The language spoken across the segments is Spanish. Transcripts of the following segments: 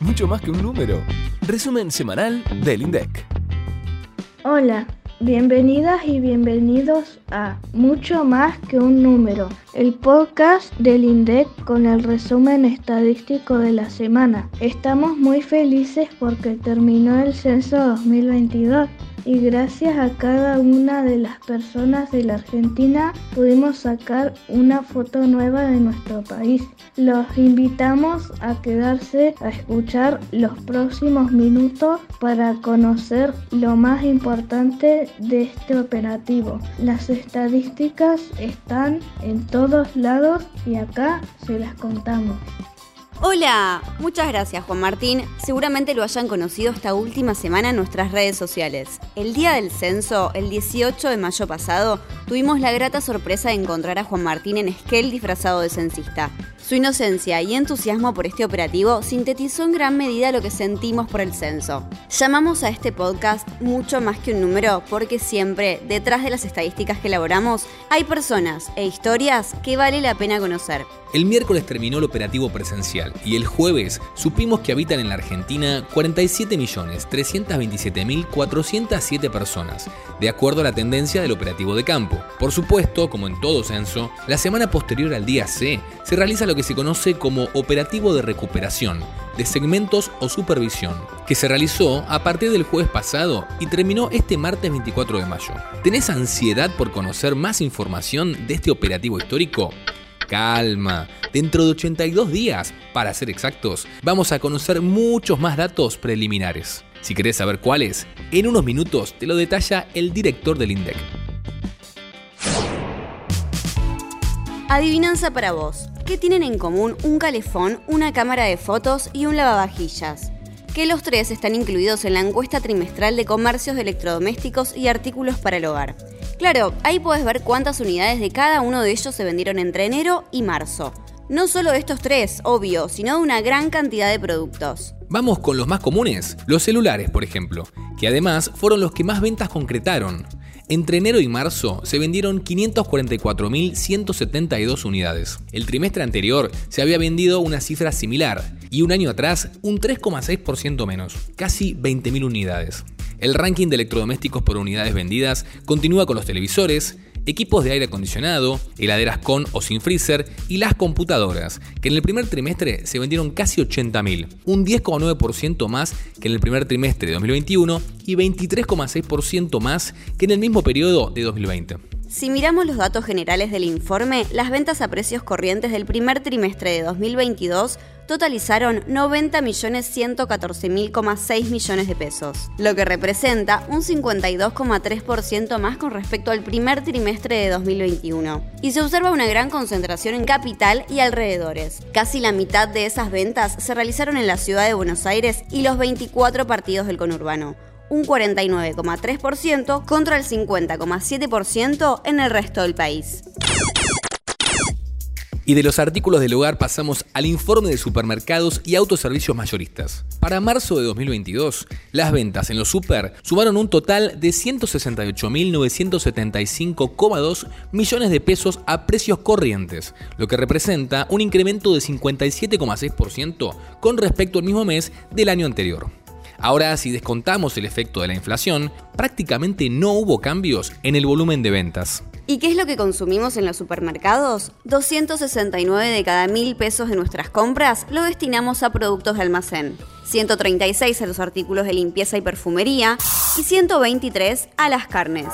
mucho más que un número. Resumen semanal del INDEC. Hola, bienvenidas y bienvenidos a Mucho más que un número, el podcast del INDEC con el resumen estadístico de la semana. Estamos muy felices porque terminó el censo 2022 y gracias a cada una de las personas de la Argentina pudimos sacar una foto nueva de nuestro país. Los invitamos a quedarse a escuchar los próximos minutos para conocer lo más importante de este operativo. Las estadísticas están en todos lados y acá se las contamos. Hola, muchas gracias Juan Martín. Seguramente lo hayan conocido esta última semana en nuestras redes sociales. El día del censo, el 18 de mayo pasado, tuvimos la grata sorpresa de encontrar a Juan Martín en Esquel disfrazado de censista. Su inocencia y entusiasmo por este operativo sintetizó en gran medida lo que sentimos por el censo. Llamamos a este podcast mucho más que un número porque siempre, detrás de las estadísticas que elaboramos, hay personas e historias que vale la pena conocer. El miércoles terminó el operativo presencial y el jueves supimos que habitan en la Argentina 47.327.407 personas, de acuerdo a la tendencia del operativo de campo. Por supuesto, como en todo censo, la semana posterior al día C se realiza lo que se conoce como operativo de recuperación de segmentos o supervisión, que se realizó a partir del jueves pasado y terminó este martes 24 de mayo. ¿Tenés ansiedad por conocer más información de este operativo histórico? calma. Dentro de 82 días, para ser exactos, vamos a conocer muchos más datos preliminares. Si querés saber cuáles, en unos minutos te lo detalla el director del INDEC. Adivinanza para vos. ¿Qué tienen en común un calefón, una cámara de fotos y un lavavajillas? Que los tres están incluidos en la encuesta trimestral de comercios de electrodomésticos y artículos para el hogar. Claro, ahí puedes ver cuántas unidades de cada uno de ellos se vendieron entre enero y marzo. No solo estos tres, obvio, sino de una gran cantidad de productos. Vamos con los más comunes, los celulares, por ejemplo, que además fueron los que más ventas concretaron. Entre enero y marzo se vendieron 544.172 unidades. El trimestre anterior se había vendido una cifra similar y un año atrás un 3,6% menos, casi 20.000 unidades. El ranking de electrodomésticos por unidades vendidas continúa con los televisores, equipos de aire acondicionado, heladeras con o sin freezer y las computadoras, que en el primer trimestre se vendieron casi 80.000, un 10,9% más que en el primer trimestre de 2021 y 23,6% más que en el mismo periodo de 2020. Si miramos los datos generales del informe, las ventas a precios corrientes del primer trimestre de 2022 totalizaron 90.114.6 millones de pesos, lo que representa un 52,3% más con respecto al primer trimestre de 2021. Y se observa una gran concentración en capital y alrededores. Casi la mitad de esas ventas se realizaron en la ciudad de Buenos Aires y los 24 partidos del conurbano un 49,3% contra el 50,7% en el resto del país. Y de los artículos del hogar pasamos al informe de supermercados y autoservicios mayoristas. Para marzo de 2022, las ventas en los super sumaron un total de 168.975,2 millones de pesos a precios corrientes, lo que representa un incremento de 57,6% con respecto al mismo mes del año anterior. Ahora, si descontamos el efecto de la inflación, prácticamente no hubo cambios en el volumen de ventas. ¿Y qué es lo que consumimos en los supermercados? 269 de cada mil pesos de nuestras compras lo destinamos a productos de almacén, 136 a los artículos de limpieza y perfumería y 123 a las carnes.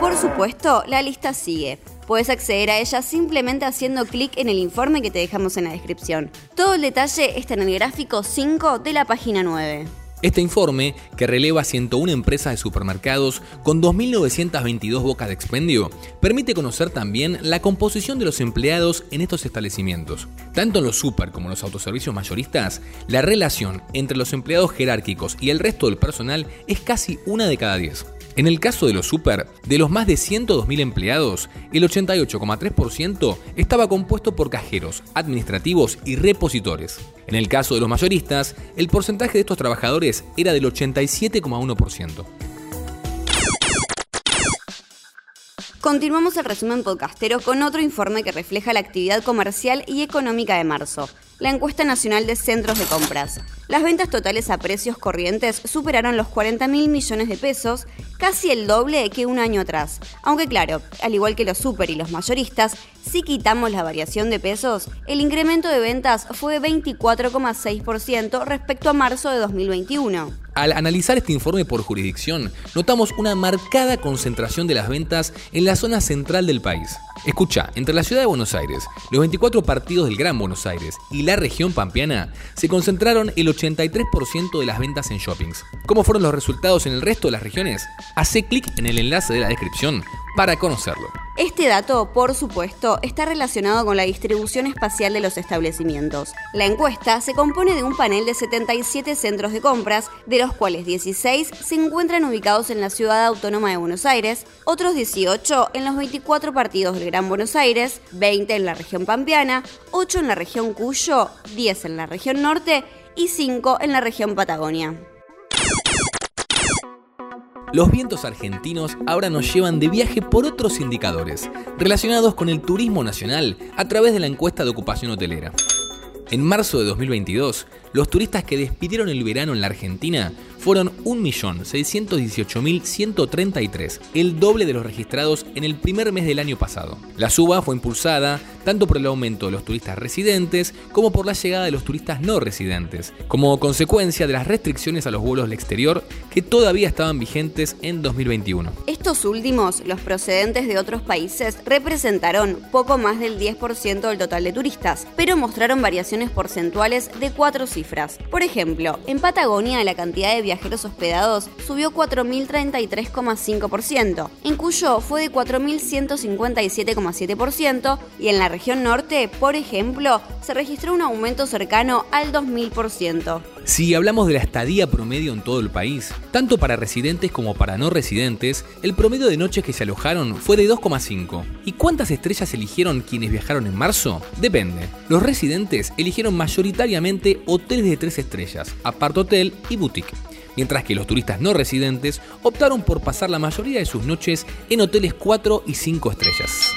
Por supuesto, la lista sigue. Puedes acceder a ella simplemente haciendo clic en el informe que te dejamos en la descripción. Todo el detalle está en el gráfico 5 de la página 9. Este informe, que releva 101 empresas de supermercados con 2.922 bocas de expendio, permite conocer también la composición de los empleados en estos establecimientos. Tanto en los super como en los autoservicios mayoristas, la relación entre los empleados jerárquicos y el resto del personal es casi una de cada diez. En el caso de los super, de los más de 102.000 empleados, el 88,3% estaba compuesto por cajeros, administrativos y repositores. En el caso de los mayoristas, el porcentaje de estos trabajadores era del 87,1%. Continuamos el resumen podcastero con otro informe que refleja la actividad comercial y económica de marzo. La encuesta nacional de centros de compras. Las ventas totales a precios corrientes superaron los 40 mil millones de pesos, casi el doble que un año atrás. Aunque claro, al igual que los super y los mayoristas, si quitamos la variación de pesos, el incremento de ventas fue de 24,6% respecto a marzo de 2021. Al analizar este informe por jurisdicción, notamos una marcada concentración de las ventas en la zona central del país. Escucha, entre la ciudad de Buenos Aires, los 24 partidos del Gran Buenos Aires y la región pampeana, se concentraron el 83% de las ventas en shoppings. ¿Cómo fueron los resultados en el resto de las regiones? Hace clic en el enlace de la descripción para conocerlo. Este dato, por supuesto, está relacionado con la distribución espacial de los establecimientos. La encuesta se compone de un panel de 77 centros de compras, de los cuales 16 se encuentran ubicados en la ciudad autónoma de Buenos Aires, otros 18 en los 24 partidos del Gran Buenos Aires, 20 en la región pampeana, 8 en la región Cuyo, 10 en la región norte y 5 en la región Patagonia. Los vientos argentinos ahora nos llevan de viaje por otros indicadores, relacionados con el turismo nacional a través de la encuesta de ocupación hotelera. En marzo de 2022, los turistas que despidieron el verano en la Argentina fueron 1.618.133, el doble de los registrados en el primer mes del año pasado. La suba fue impulsada tanto por el aumento de los turistas residentes como por la llegada de los turistas no residentes, como consecuencia de las restricciones a los vuelos al exterior que todavía estaban vigentes en 2021. Estos últimos, los procedentes de otros países, representaron poco más del 10% del total de turistas, pero mostraron variaciones porcentuales de cuatro cifras. Por ejemplo, en Patagonia la cantidad de viajeros hospedados subió 4.033,5%, en Cuyo fue de 4.157,7% y en la región norte, por ejemplo, se registró un aumento cercano al 2000%. Si hablamos de la estadía promedio en todo el país, tanto para residentes como para no residentes, el promedio de noches que se alojaron fue de 2,5. ¿Y cuántas estrellas eligieron quienes viajaron en marzo? Depende. Los residentes eligieron mayoritariamente hoteles de 3 estrellas, apart hotel y boutique mientras que los turistas no residentes optaron por pasar la mayoría de sus noches en hoteles 4 y 5 estrellas.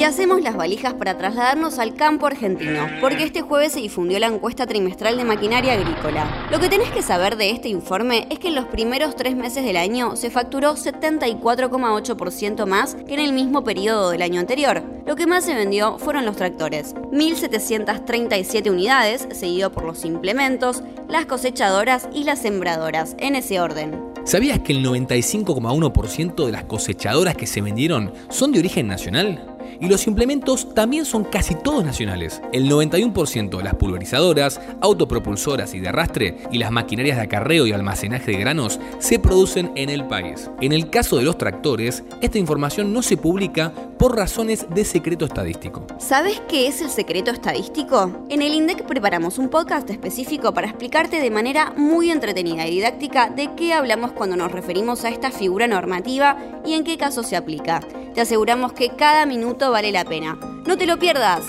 Y hacemos las valijas para trasladarnos al campo argentino, porque este jueves se difundió la encuesta trimestral de maquinaria agrícola. Lo que tenés que saber de este informe es que en los primeros tres meses del año se facturó 74,8% más que en el mismo periodo del año anterior. Lo que más se vendió fueron los tractores, 1.737 unidades, seguido por los implementos, las cosechadoras y las sembradoras, en ese orden. ¿Sabías que el 95,1% de las cosechadoras que se vendieron son de origen nacional? Y los implementos también son casi todos nacionales. El 91% de las pulverizadoras, autopropulsoras y de arrastre y las maquinarias de acarreo y almacenaje de granos se producen en el país. En el caso de los tractores, esta información no se publica por razones de secreto estadístico. ¿Sabes qué es el secreto estadístico? En el INDEC preparamos un podcast específico para explicarte de manera muy entretenida y didáctica de qué hablamos cuando nos referimos a esta figura normativa y en qué caso se aplica. Te aseguramos que cada minuto vale la pena. No te lo pierdas.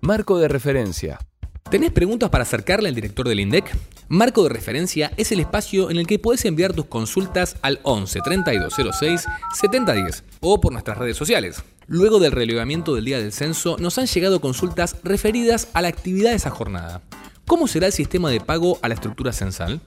Marco de referencia. ¿Tenés preguntas para acercarle al director del INDEC? Marco de referencia es el espacio en el que puedes enviar tus consultas al 11 3206 7010 o por nuestras redes sociales. Luego del relevamiento del día del censo, nos han llegado consultas referidas a la actividad de esa jornada. ¿Cómo será el sistema de pago a la estructura censal?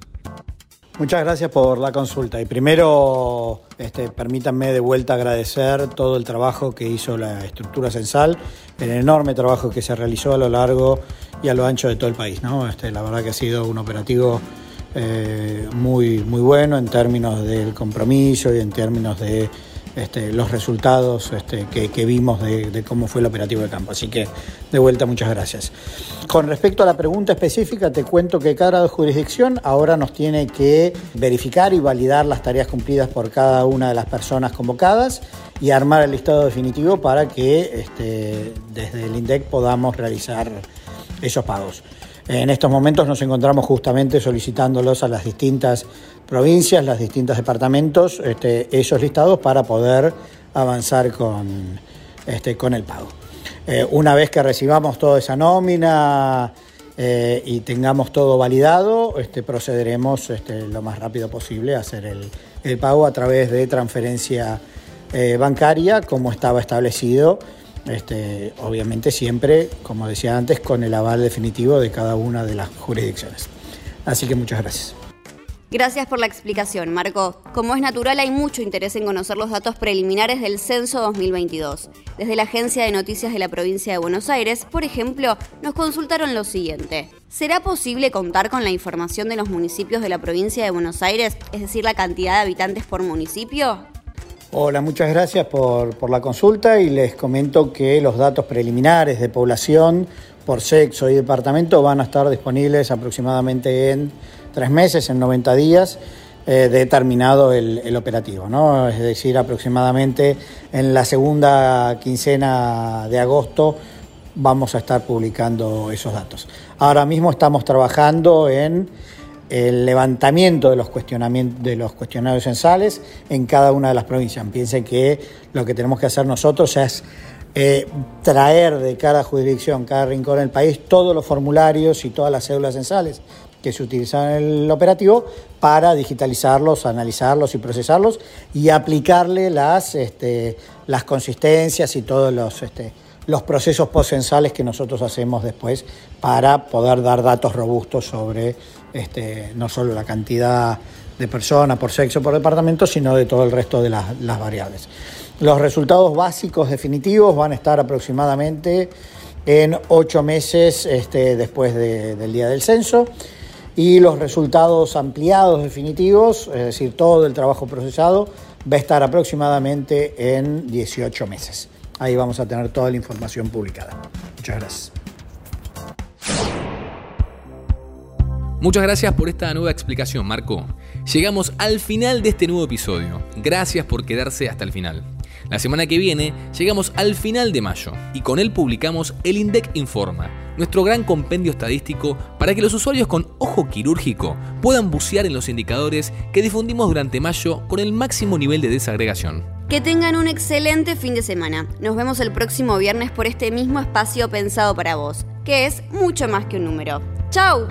Muchas gracias por la consulta. Y primero, este, permítanme de vuelta agradecer todo el trabajo que hizo la estructura censal, el enorme trabajo que se realizó a lo largo y a lo ancho de todo el país. ¿no? Este, la verdad que ha sido un operativo eh, muy, muy bueno en términos del compromiso y en términos de este, los resultados este, que, vimos de, cómo fue el operativo de campo. Así que, de vuelta, muchas gracias. Con respecto a la pregunta específica, te cuento que cada jurisdicción ahora nos tiene que verificar y validar las tareas cumplidas por cada una de las personas convocadas y armar el listado definitivo para que desde el INDEC podamos realizar esos pagos. En estos momentos nos encontramos justamente solicitándolos a las distintas provincias, los distintos departamentos, este, esos listados para poder avanzar con, este, con el pago. Eh, una vez que recibamos toda esa nómina eh, y tengamos todo validado, este, procederemos este, lo más rápido posible a hacer el, el pago a través de transferencia eh, bancaria como estaba establecido, este, obviamente siempre, como decía antes, con el aval definitivo de cada una de las jurisdicciones. Así que muchas gracias. Gracias por la explicación, Marco. Como es natural, hay mucho interés en conocer los datos preliminares del Censo 2022. Desde la Agencia de Noticias de la Provincia de Buenos Aires, por ejemplo, nos consultaron lo siguiente. ¿Será posible contar con la información de los municipios de la provincia de Buenos Aires, es decir, la cantidad de habitantes por municipio? Hola, muchas gracias por, por la consulta y les comento que los datos preliminares de población por sexo y departamento van a estar disponibles aproximadamente en tres meses, en 90 días, eh, determinado el, operativo, ¿no? Es decir, aproximadamente en la segunda quincena de agosto vamos a estar publicando esos datos. Ahora mismo estamos trabajando en el levantamiento de los, cuestionamientos, de los cuestionarios censales en cada una de las provincias. Piensen que lo que tenemos que hacer nosotros es eh, traer de cada jurisdicción, cada rincón del país, todos los formularios y todas las cédulas censales que se utilizan en el operativo para digitalizarlos, analizarlos y procesarlos y aplicarle las, este, las consistencias y todos los, este, los procesos posensales que nosotros hacemos después para poder dar datos robustos sobre este, no solo la cantidad de personas por sexo, por departamento, sino de todo el resto de las, variables. Los resultados básicos definitivos van a estar aproximadamente en ocho meses este, después del día del censo y los resultados ampliados definitivos, es decir, todo el trabajo procesado, va a estar aproximadamente en 18 meses. Ahí vamos a tener toda la información publicada. Muchas gracias. Muchas gracias por esta nueva explicación, Marco. Llegamos al final de este nuevo episodio. Gracias por quedarse hasta el final. La semana que viene llegamos al final de mayo y con él publicamos el INDEC Informa, nuestro gran compendio estadístico para que los usuarios con ojo quirúrgico puedan bucear en los indicadores que difundimos durante mayo con el máximo nivel de desagregación. Que tengan un excelente fin de semana. Nos vemos el próximo viernes por este mismo espacio pensado para vos, que es mucho más que un número. ¡Chao!